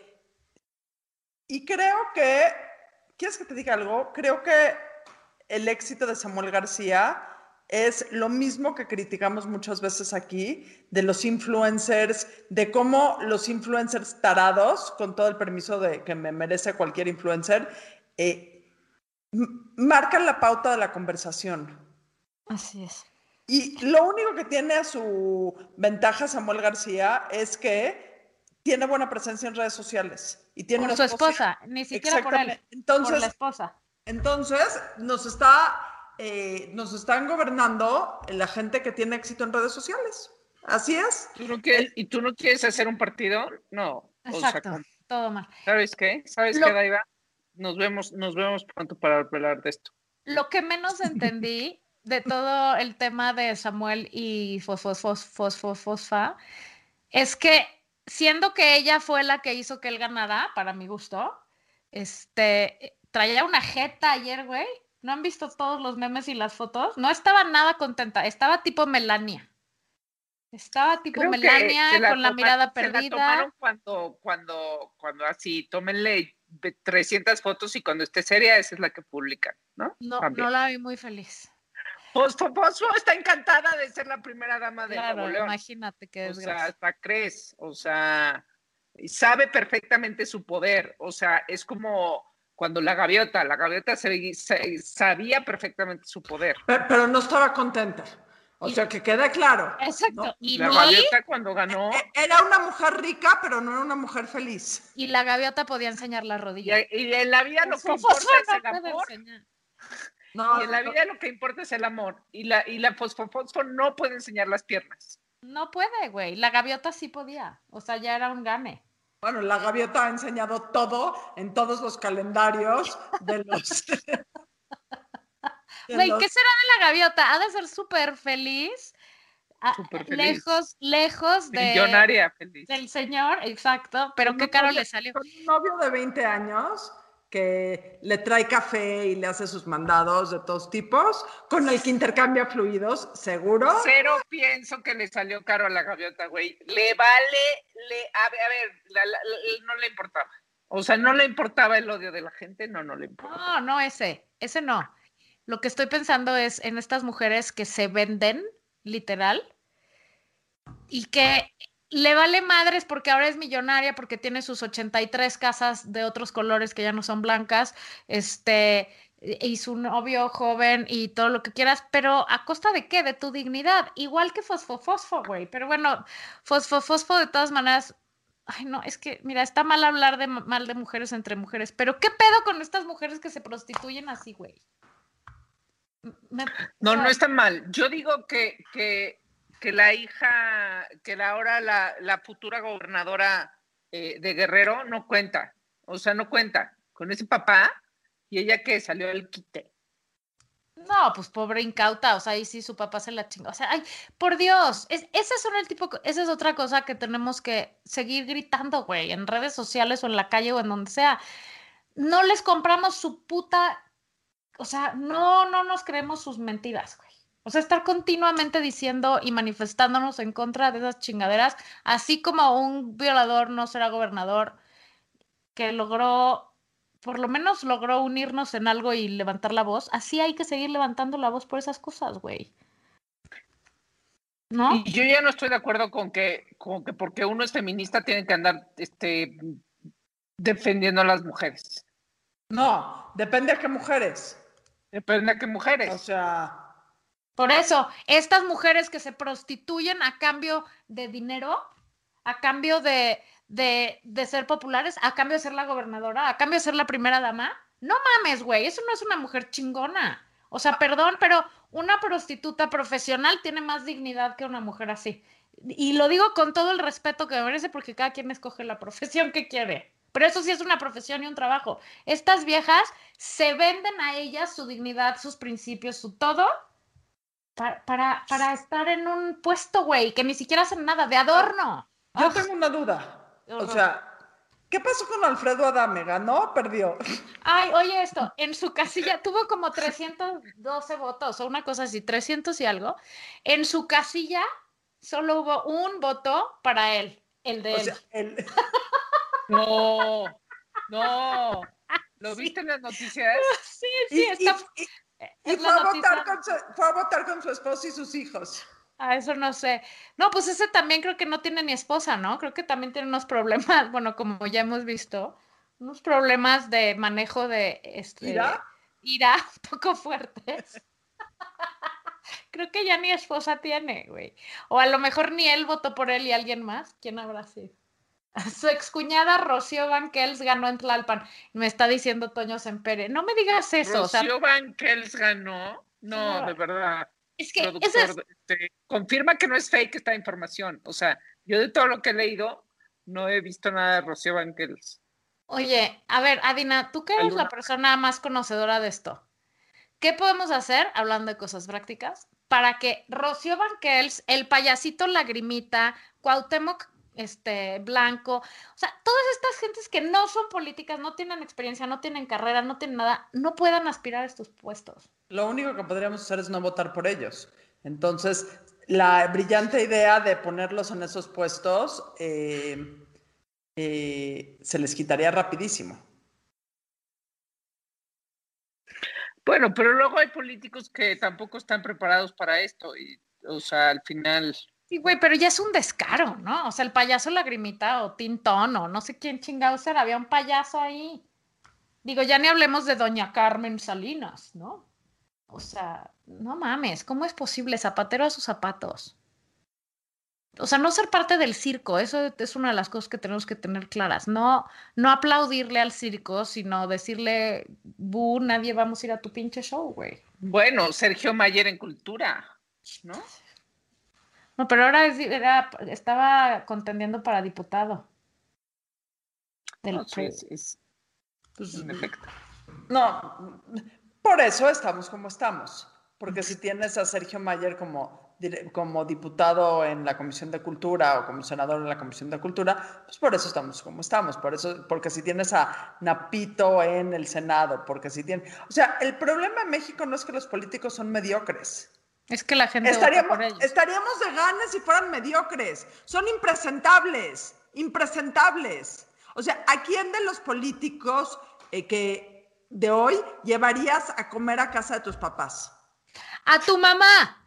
y creo que, ¿quieres que te diga algo? Creo que el éxito de Samuel García es lo mismo que criticamos muchas veces aquí de los influencers, de cómo los influencers tarados, con todo el permiso de que me merece cualquier influencer, eh, marcan la pauta de la conversación. Así es. Y lo único que tiene a su ventaja Samuel García es que tiene buena presencia en redes sociales. Y tiene por su esposa, ni siquiera por él, entonces, por la esposa. Entonces, nos está, eh, nos están gobernando la gente que tiene éxito en redes sociales. Así es. ¿Y tú no quieres hacer un partido? No. Exacto, todo mal. ¿Sabes qué? ¿Sabes qué, Daiva? nos vemos, nos vemos pronto para hablar de esto. Lo que menos entendí de todo el tema de Samuel y Fosfa es que siendo que ella fue la que hizo que él ganara, para mi gusto, este, traía una jeta ayer, güey. ¿No han visto todos los memes y las fotos? No estaba nada contenta, estaba tipo Melania. Estaba tipo Melania con la mirada perdida. Se la tomaron cuando, cuando, cuando así, tómenle 300 fotos y cuando esté seria, esa es la que publican, ¿no? No, no la vi muy feliz. Pues está encantada de ser la primera dama de claro, Nuevo León. Imagínate qué desgracia. O sea, hasta crees, o sea, sabe perfectamente su poder, o sea, es como cuando la gaviota, la gaviota sabía perfectamente su poder. pero no estaba contenta. O sea, que quede claro. Exacto. Y la gaviota cuando ganó. E, e, era una mujer rica, pero no era una mujer feliz. Y la gaviota podía enseñar la rodilla. Y, en la vida lo que importa es el amor. No, y en la vida lo que importa es el amor. Y la, y la fosfofosfo no puede enseñar las piernas. No puede, güey. La gaviota sí podía. O sea, ya era un gane. Bueno, la gaviota ha enseñado todo en todos los calendarios de los. Güey, ¿qué será de la gaviota? Ha de ser súper feliz. Ah, lejos, lejos de. Millonaria feliz. Del señor, exacto. Pero qué caro le salió. Con un novio de 20 años que le trae café y le hace sus mandados de todos tipos, con el que intercambia fluidos, seguro. Cero pienso que le salió caro a la gaviota, güey. Le vale, le, a ver, a ver no le importaba. O sea, no le importaba el odio de la gente, no, no le importaba. No, no, ese, ese no. Lo que estoy pensando es en estas mujeres que se venden, literal, y que le vale madres porque ahora es millonaria, porque tiene sus 83 casas de otros colores que ya no son blancas, este, y su novio joven y todo lo que quieras, pero ¿a costa de qué? De tu dignidad, igual que Fosfo Fosfo, güey. Pero bueno, Fosfo Fosfo de todas maneras, ay no, es que, mira, está mal hablar de mal de mujeres entre mujeres, pero ¿qué pedo con estas mujeres que se prostituyen así, güey? no, no está mal. Yo digo que, que que la hija, que la, ahora la, la futura gobernadora eh, de Guerrero no cuenta, o sea, no cuenta con ese papá y ella que salió del quite. No, pues pobre incauta, o sea, ahí sí su papá se la chingó. O sea, ay, por Dios, es, ese es el tipo, esa es otra cosa que tenemos que seguir gritando, güey, en redes sociales o en la calle o en donde sea. No les compramos su puta, o sea, no, no nos creemos sus mentiras, güey. O sea, estar continuamente diciendo y manifestándonos en contra de esas chingaderas, así como un violador no será gobernador, que logró, por lo menos logró unirnos en algo y levantar la voz, así hay que seguir levantando la voz por esas cosas, güey. ¿No? Y yo ya no estoy de acuerdo con que, con que porque uno es feminista tiene que andar este, defendiendo a las mujeres. No, depende a qué mujeres. Depende a qué mujeres. O sea, por eso, estas mujeres que se prostituyen a cambio de dinero, a cambio de, de, ser populares, a cambio de ser la gobernadora, a cambio de ser la primera dama, no mames, güey, eso no es una mujer chingona. O sea, perdón, pero una prostituta profesional tiene más dignidad que una mujer así. Y lo digo con todo el respeto que me merece porque cada quien escoge la profesión que quiere. Pero eso sí es una profesión y un trabajo. Estas viejas se venden a ellas su dignidad, sus principios, su todo para, para, estar en un puesto, güey, que ni siquiera hacen nada de adorno. Yo tengo una duda. O sea, ¿qué pasó con Alfredo Adame? ¿Ganó o perdió? Ay, oye esto, en su casilla tuvo como 312 votos o una cosa así, 300 y algo. En su casilla solo hubo un voto para él, el de él. No, no. ¿Lo viste en las noticias? Sí, sí, está... Y fue a, votar con su, fue a votar con su esposo y sus hijos. Ah, eso no sé. No, pues ese también creo que no tiene ni esposa, ¿no? Creo que también tiene unos problemas, bueno, como ya hemos visto, unos problemas de manejo de este ira, ira un poco fuertes. creo que ya ni esposa tiene, güey. O a lo mejor ni él votó por él y alguien más. ¿Quién habrá sido? Su excuñada Rocío Banquels ganó en Tlalpan. Me está diciendo Toño Sempere. No me digas eso. Rocío Banquels ganó. No, de verdad. Es que este, confirma que no es fake esta información. O sea, yo de todo lo que he leído no he visto nada de Rocío Banquels. Oye, a ver, Adina, tú que eres la persona más conocedora de esto, ¿qué podemos hacer, hablando de cosas prácticas, para que Rocío Banquels, el payasito lagrimita, Cuauhtémoc este, blanco, o sea, todas estas gentes que no son políticas, no tienen experiencia, no tienen carrera, no tienen nada, no puedan aspirar a estos puestos. Lo único que podríamos hacer es no votar por ellos. Entonces, la brillante idea de ponerlos en esos puestos eh, eh, se les quitaría rapidísimo. Bueno, pero luego hay políticos que tampoco están preparados para esto y, o sea, al final Sí, güey, pero ya es un descaro, ¿no? O sea, el payaso lagrimita o Tintón o no sé quién chingados era, había un payaso ahí. Digo, ya ni hablemos de Doña Carmen Salinas, ¿no? O sea, no mames, ¿cómo es posible? Zapatero a sus zapatos. O sea, no ser parte del circo, eso es una de las cosas que tenemos que tener claras. No, no aplaudirle al circo, sino decirle, bu, nadie vamos a ir a tu pinche show, güey. Bueno, Sergio Mayer en cultura, ¿no? No, pero ahora era, estaba contendiendo para diputado. no, es, pues, en efecto. No, por eso estamos como estamos. Porque si tienes a Sergio Mayer como como diputado en la Comisión de Cultura o como senador en la Comisión de Cultura, pues por eso estamos como estamos, por eso, porque si tienes a Napito en el Senado, porque si tienes, o sea, el problema en México no es que los políticos son mediocres. Es que la gente estaríamos, estaríamos de ganas si fueran mediocres, son impresentables, impresentables. O sea, ¿a quién de los políticos eh, que de hoy llevarías a comer a casa de tus papás? A tu mamá.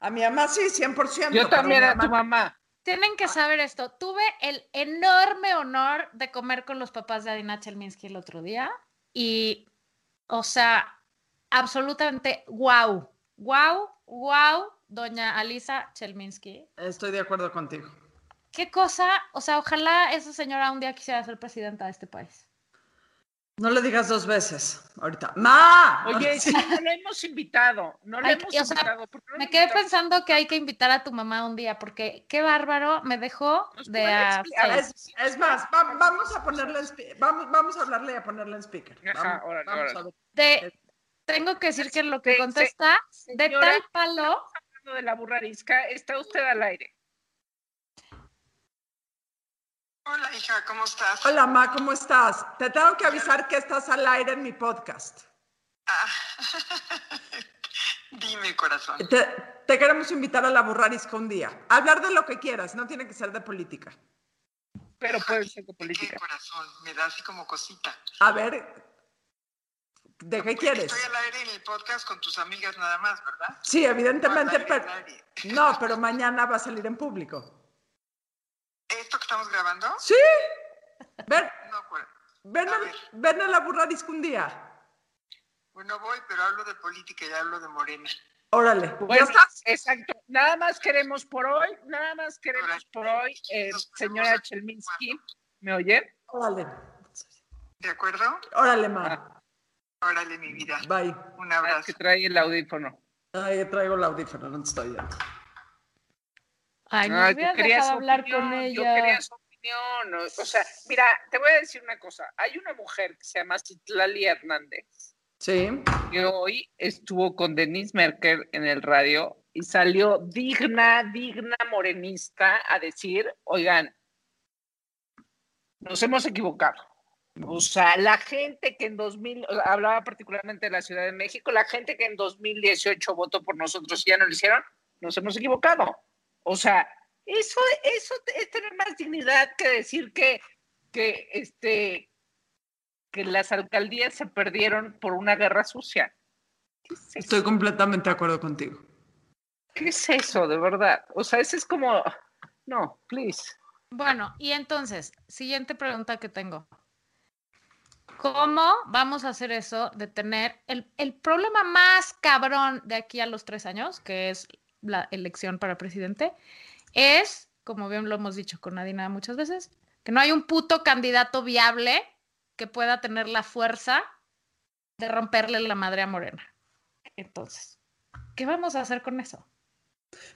A mi mamá sí, 100%. Yo también a tu mamá. Tienen que saber esto. Tuve el enorme honor de comer con los papás de Adina Chelminsky el otro día y, o sea, absolutamente wow, wow, wow, doña Alisa Chelminsky. Estoy de acuerdo contigo. Qué cosa, o sea, ojalá esa señora un día quisiera ser presidenta de este país. No le digas dos veces ahorita. ¡Ma! Oye, sí, no le hemos invitado. No le hemos invitado. me quedé pensando que hay que invitar a tu mamá un día, porque qué bárbaro me dejó de. es, más, vamos a ponerle vamos, vamos a hablarle y a ponerle en speaker. Tengo que decir que lo que contesta, de tal palo. de la burrarisca, está usted al aire. Hola, hija, ¿cómo estás? Hola, Ma, ¿cómo estás? Te tengo que avisar que estás al aire en mi podcast. Ah, dime, corazón. Te, queremos invitar a la Burrarisca un día. hablar de lo que quieras, no tiene que ser de política. Pero puede ser de política. ¿Qué corazón? Me da así como cosita. A ver, ¿de qué quieres? Estoy al aire en el podcast con tus amigas nada más, ¿verdad? Sí, evidentemente, pero... No, pero mañana va a salir en público. ¿Esto que estamos grabando? Sí. Ven, no, pues, ven, a, ven a la burrarisca un día. Bueno, voy, pero hablo de política y hablo de Morena. Órale. Bueno, estás? Exacto. Nada más queremos por hoy, nada más queremos por hoy, eh, señora Chelminsky. ¿Me oye? Órale. ¿De acuerdo? Órale, ma. Ah. Órale, mi vida. Bye. Un abrazo. que trae el audífono. Ay, traigo el audífono, no te estoy viendo. Ay, no, yo quería hablar con ella. Yo quería su opinión. O, sea, mira, te voy a decir una cosa. Hay una mujer que se llama Citlali Hernández. Sí. Que hoy estuvo con Denise Merkel en el radio y salió digna, digna morenista a decir, oigan, nos hemos equivocado. O sea, la gente que en 2000, hablaba particularmente de la Ciudad de México, la gente que en 2018 votó por nosotros y ya no lo hicieron, nos hemos equivocado. O sea, eso, eso es tener más dignidad que decir que, que, este, que las alcaldías se perdieron por una guerra sucia. Estoy completamente de acuerdo contigo. ¿Qué es eso, de verdad? O sea, eso es como, no, please. Bueno, y entonces, siguiente pregunta que tengo. ¿Cómo vamos a hacer eso de tener el, el problema más cabrón de aquí a los tres años, que es la elección para presidente, es, como bien lo hemos dicho con Nadina muchas veces, que no hay un puto candidato viable que pueda tener la fuerza de romperle la madre a Morena. Entonces, ¿qué vamos a hacer con eso?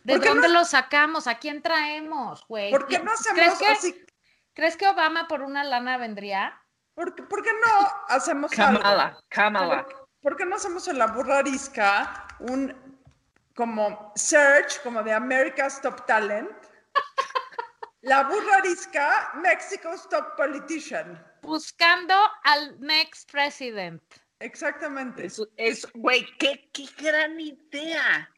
¿De dónde lo sacamos? ¿A quién traemos, güey? ¿Por qué no hacemos ¿Crees que, ¿Crees que Obama por una lana vendría? ¿Por qué, por qué no hacemos Kamala, Kamala. ¿Por, qué no hacemos en la burra arisca un como search, como de America's Top Talent. La burra arisca, Mexico's Top Politician. Buscando al next president. Exactamente. Es, güey, qué, qué gran idea.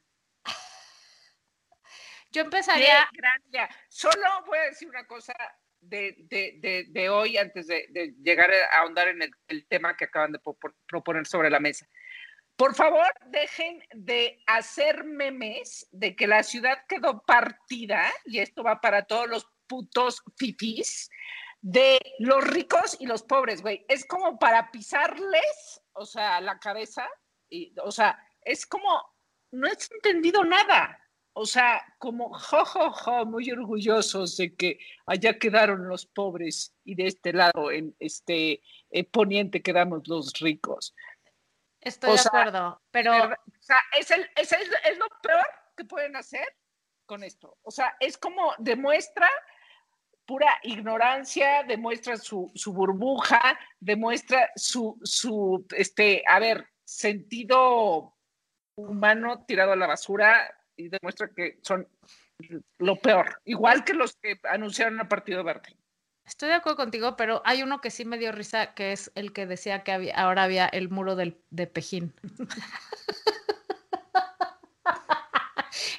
Yo empezaría. Qué Solo voy a decir una cosa de, de, de, hoy antes de, llegar a ahondar en el, tema que acaban de proponer sobre la mesa. Por favor, dejen de hacer memes de que la ciudad quedó partida, y esto va para todos los putos fifis, de los ricos y los pobres, güey. Es como para pisarles, o sea, la cabeza, y, o sea, es como, no he entendido nada. O sea, como jo, muy orgullosos de que allá quedaron los pobres y de este lado, en este eh, poniente, quedamos los ricos. Estoy de acuerdo, pero... o sea, es, el, es, es, lo peor que pueden hacer con esto. O sea, es como demuestra pura ignorancia, demuestra su, su burbuja, demuestra su, su, este, a ver, sentido humano tirado a la basura y demuestra que son lo peor, igual que los que anunciaron el Partido Verde. Estoy de acuerdo contigo, pero hay uno que sí me dio risa, que es el que decía que había, ahora había el muro del, de Pejín.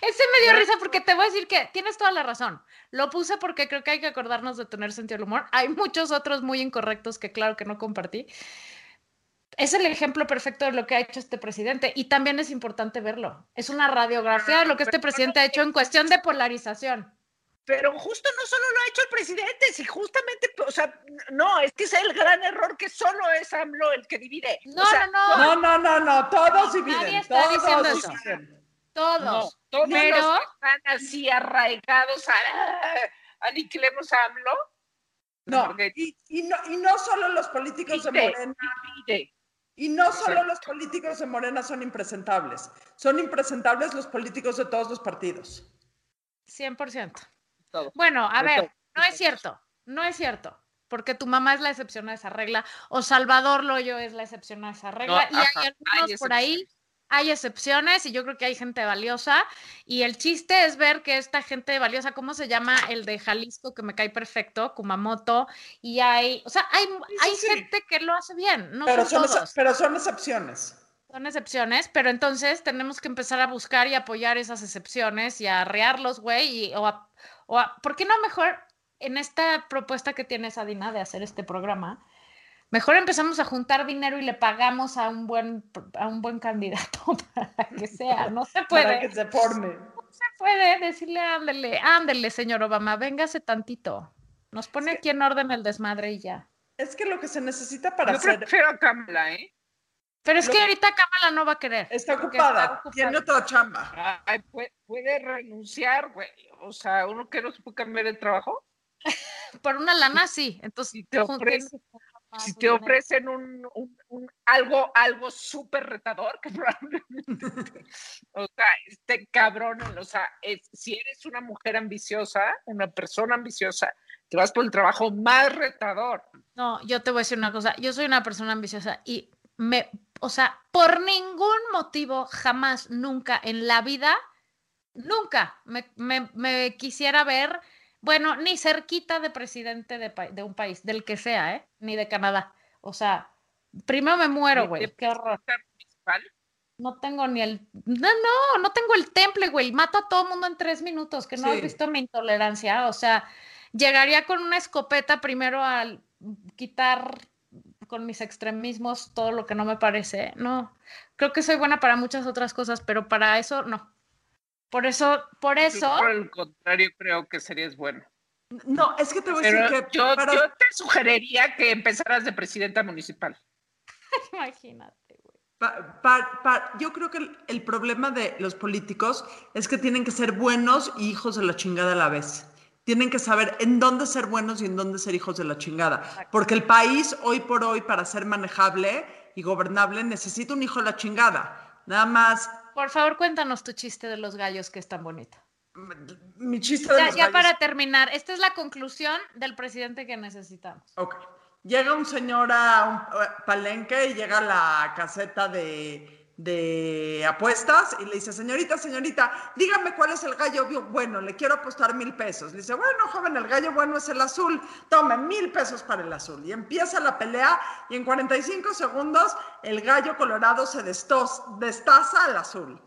Ese me dio risa porque te voy a decir que tienes toda la razón. Lo puse porque creo que hay que acordarnos de tener sentido del humor. Hay muchos otros muy incorrectos que claro que no compartí. Es el ejemplo perfecto de lo que ha hecho este presidente y también es importante verlo. Es una radiografía de lo que este presidente ha hecho en cuestión de polarización. Pero justo no solo lo ha hecho el presidente, si justamente, o sea, no, es que es el gran error que solo es AMLO el que divide. No, no, no, no, no, no, no, todos dividen. Nadie está todos diciendo eso. dividen. Todos. todos pero- los que están así arraigados a aniquilemos a AMLO. No, porque y, y no, y no solo los políticos de Morena, divide. Y no solo los políticos de Morena son impresentables, son impresentables los políticos de todos los partidos. 100%. Todo. Bueno, a De ver, todo, no es cierto, no es cierto, porque tu mamá es la excepción a esa regla, o Salvador Loyo es la excepción a esa regla, y ajá, hay hay algunos por ahí. Hay excepciones, y yo creo que hay gente valiosa, y el chiste es ver que esta gente valiosa, ¿cómo se llama el de Jalisco, que me cae perfecto, Kumamoto, y hay, o sea, hay, hay sí. gente que lo hace bien, no pero, son pero son excepciones. Son excepciones, pero entonces tenemos que empezar a buscar y apoyar esas excepciones y a arrearlos, güey, o a, o a- ¿por qué no mejor en esta propuesta que tiene Sadina de hacer este programa? Mejor empezamos a juntar dinero y le pagamos a un buen, a un buen candidato para que sea, no se Para puede, que se forme. se puede decirle, ándele, ándele, señor Obama, véngase tantito. Nos pone aquí en orden el desmadre y ya. Es que lo que se necesita para Yo hacer prefiero a Kamala, ¿eh? Pero es Lo que ahorita Kamala no va a querer. está ocupada, está ocupada. tiene otra chamba. Ay, puede, puede renunciar, güey. O sea, uno que no se puede cambiar de trabajo. Por una lana, sí. Entonces, Si te jun- más Si te dinero. ofrecen un, un- un- algo, algo súper retador, que probablemente, o sea, este cabrón, o sea, es- si eres una mujer ambiciosa, una persona ambiciosa, te vas por el trabajo más retador. No, yo te voy a decir una cosa. Yo soy una persona ambiciosa y me, o sea, por ningún motivo, jamás, nunca en la vida, nunca me, me- me quisiera ver, bueno, ni cerquita de presidente de, de un país, del que sea, ¿eh? Ni de Canadá. O sea, primero me muero, güey. Qué horror. municipal. No tengo ni el. No, no, no tengo el temple, güey. Mato a todo mundo en tres minutos, que no has Sí. visto mi intolerancia. O sea, llegaría con una escopeta primero a quitar con mis extremismos todo lo que no me parece. No, creo que soy buena para muchas otras cosas, pero para eso no. Por eso, por Yo, eso, por el contrario, creo que serías bueno. No, es que te voy a decir que yo, para- yo te sugeriría que empezaras de presidenta municipal. imagínate, güey. Pa- pa- pa- yo creo que el, el problema de los políticos es que tienen que ser buenos y hijos de la chingada a la vez. Tienen que saber en dónde ser buenos y en dónde ser hijos de la chingada. Porque el país, hoy por hoy, para ser manejable y gobernable, necesita un hijo de la chingada. Nada más, Por favor, cuéntanos tu chiste de los gallos que es tan bonito. mi chiste de Ya, los ya gallos- para terminar, esta es la conclusión del presidente que necesitamos. Ok. Llega un señor a un eh, palenque y llega a la caseta de, de apuestas y le dice, señorita, señorita, dígame cuál es el gallo bu- bueno, le quiero apostar mil pesos. Le dice, bueno, joven, el gallo bueno es el azul, tome mil pesos para el azul. Y empieza la pelea y en 45 segundos el gallo colorado se destos- destaza al azul.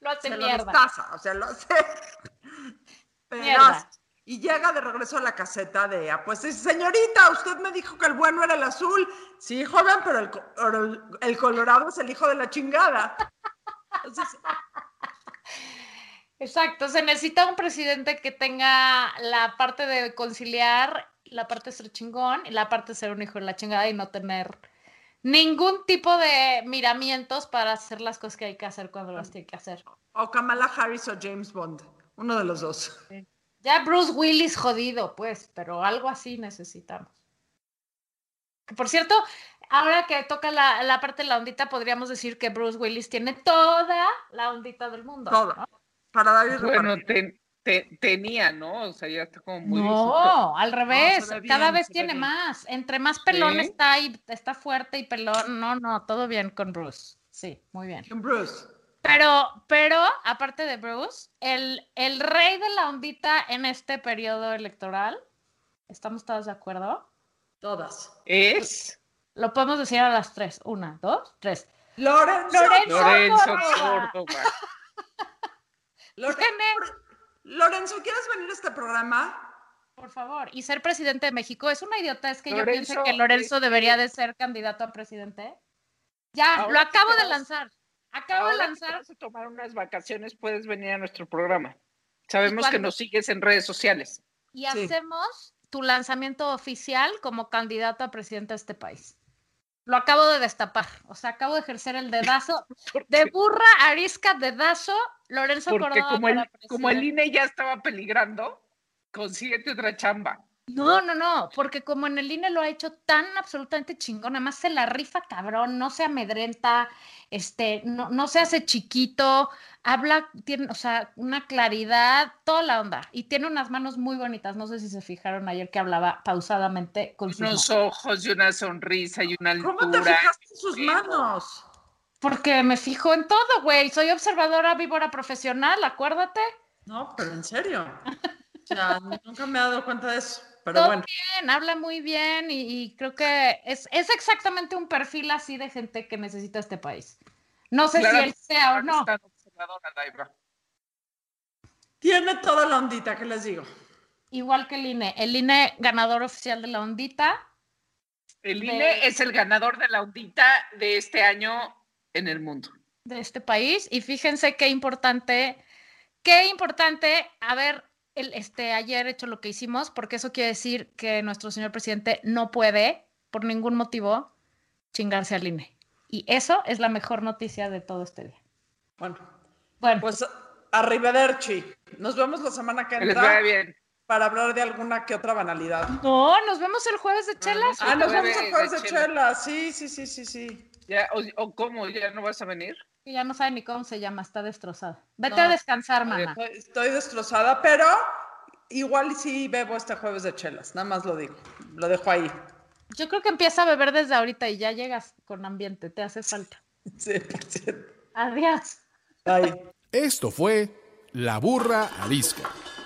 Lo hace Se lo destaza, o sea, lo hace Mierda. Y llega de regreso a la caseta de y dice, señorita, usted me dijo que el bueno era el azul. Sí, joven, pero el, el- el colorado es el hijo de la chingada. Entonces, Exacto, se necesita un presidente que tenga la parte de conciliar, la parte de ser chingón y la parte de ser un hijo de la chingada y no tener ningún tipo de miramientos para hacer las cosas que hay que hacer cuando las tiene que hacer. o Kamala Harris o James Bond, uno de los dos. Ya Bruce Willis jodido, pues, pero algo así necesitamos. Que, Por cierto, ahora que toca la, la parte de la ondita, podríamos decir que Bruce Willis tiene toda la ondita del mundo. Toda. ¿no? Para dar y Bueno, repartir. te- te- tenía, ¿no? O sea, ya está como muy. No, al revés, cada bien, vez tiene bien. más. Entre más pelón ¿Sí? está y está fuerte y pelón. No, no, todo bien con Bruce. Sí, muy bien. Bruce. Pero, pero, aparte de Bruce, el, el rey de la ondita en este periodo electoral, ¿estamos todos de acuerdo? Todas. Es. Lo podemos decir a las tres. Una, dos, tres. Lorenzo, Lorenzo, Lorenzo Córdoba. Córdoba. Lorenzo, Lorenzo, ¿quieres venir a este programa? Por favor, y ser presidente de México. Es una idiotez que yo Lorenzo, piense que Lorenzo debería de ser candidato a presidente. Ya, Ahora lo acabo de lanzar. Acabo de lanzar. vas a tomar unas vacaciones, puedes venir a nuestro programa. Sabemos que nos sigues en redes sociales. Y Sí. hacemos tu lanzamiento oficial como candidato a presidente de este país. Lo acabo de destapar. O sea, acabo de ejercer el dedazo. De burra, arisca, dedazo, Lorenzo Porque Córdoba como el, como el. INE ya estaba peligrando, consíguete otra chamba. No, no, no, porque como en el INE lo ha hecho tan absolutamente chingón, además se la rifa cabrón, no se amedrenta, este, no, no se hace chiquito, habla, tiene, o sea, una claridad, toda la onda, y tiene unas manos muy bonitas, no sé si se fijaron ayer que hablaba pausadamente con sus Unos manos. ojos y una sonrisa y una ¿Cómo te altura. fijaste en sus manos? Porque me fijo en todo, güey, soy observadora víbora profesional, acuérdate. No, pero en serio. O sea, nunca me he dado cuenta de eso. Pero Todo bueno, bien, habla muy bien y, y creo que es, es exactamente un perfil así de gente que necesita este país. No sé si él sea o no. Tiene toda la ondita, ¿qué les digo? Igual que el INE. El INE ganador oficial de la ondita. El De- INE es el ganador de la audita de este año en el mundo. de este país y fíjense qué importante, qué importante haber el, este, ayer hecho lo que hicimos, porque eso quiere decir que nuestro señor presidente no puede, por ningún motivo, chingarse al INE. Y eso es la mejor noticia de todo este día. Bueno, Bueno, pues arrivederci. Nos vemos la semana que Que les vaya entra bien. para hablar de alguna que otra banalidad. no, nos vemos el jueves de chelas. Ah, nos vemos el de jueves de chela. chela. Sí, sí, sí, sí, sí. Ya, o, o cómo? ¿Ya no vas a venir? Que ya no sabe ni cómo se llama, está destrozada. Vete No. a descansar, mamá. Estoy, estoy destrozada, pero igual sí bebo este jueves de chelas. Nada más lo digo. Lo dejo ahí. Yo creo que empieza a beber desde ahorita y ya llegas con ambiente, te hace falta. 100%. Adiós. Bye. Esto fue La Burra Arisca.